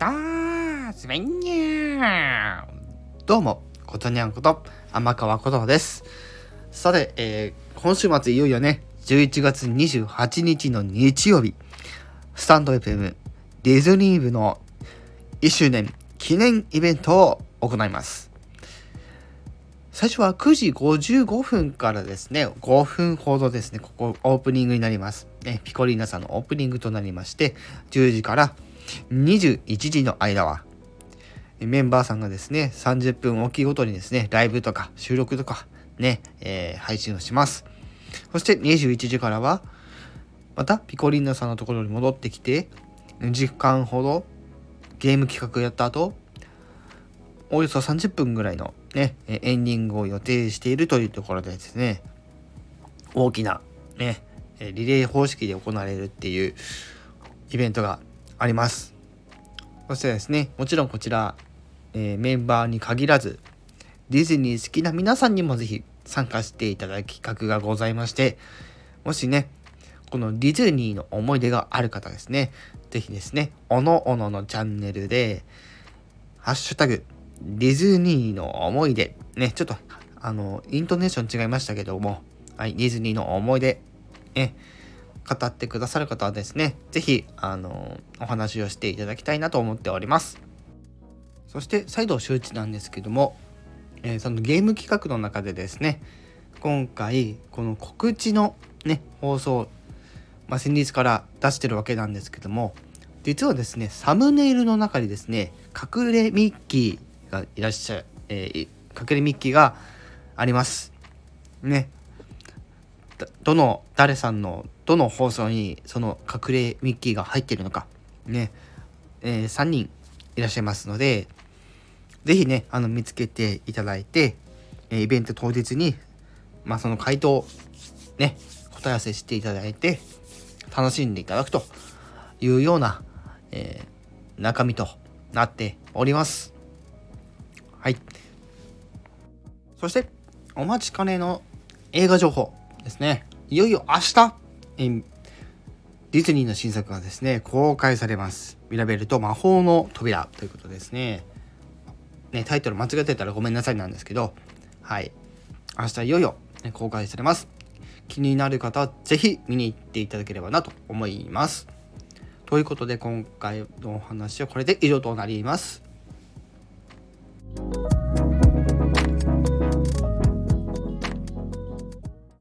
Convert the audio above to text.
だーすべんにゃーどうも、ことにゃんこと、天川ことです。さて、えー、今週末いよいよね、11月28日の日曜日、スタンド FM ディズニー部の1周年記念イベントを行います。最初は9時55分からですね、5分ほどですね、ここオープニングになります。ね、ピコリーナさんのオープニングとなりまして、10時から21時の間は、メンバーさんがですね、30分おきごとにですね、ライブとか収録とかね、えー、配信をします。そして21時からは、またピコリンナさんのところに戻ってきて、2時間ほどゲーム企画やった後、およそ30分ぐらいのね、エンディングを予定しているというところでですね、大きなね、リレー方式で行われるっていうイベントがあります。そしてですね、もちろんこちら、えー、メンバーに限らず、ディズニー好きな皆さんにもぜひ参加していただく企画がございまして、もしね、このディズニーの思い出がある方ですね、ぜひですね、おのおののチャンネルで、ハッシュタグ、ディズニーの思い出、ね、ちょっと、あの、イントネーション違いましたけども、はい、ディズニーの思い出、ね、語ってくださる方はですね、是非あの、お話をしていただきたいなと思っております。そして、再度周知なんですけども、えー、そのゲーム企画の中でですね、今回、この告知のね、放送、まあ、先日から出してるわけなんですけども、実はですね、サムネイルの中にですね、隠れミッキーがいらっしゃる、えー、隠れミッキーがあります。ね。どの誰さんのどの放送にその隠れミッキーが入ってるのかね、えー、3人いらっしゃいますので是非ねあの見つけていただいて、えイベント当日にまあその回答ね答え合わせしていただいて楽しんでいただくというような、えー、中身となっております。はい。そして、お待ちかねの映画情報ですね。いよいよ明日、ディズニーの新作がですね、公開されます。ミラベルと魔法の扉ということですね。ね、タイトル間違ってたらごめんなさいなんですけど、はい。明日いよいよ、ね、公開されます。気になる方はぜひ見に行っていただければなと思います。ということで今回のお話はこれで以上となります。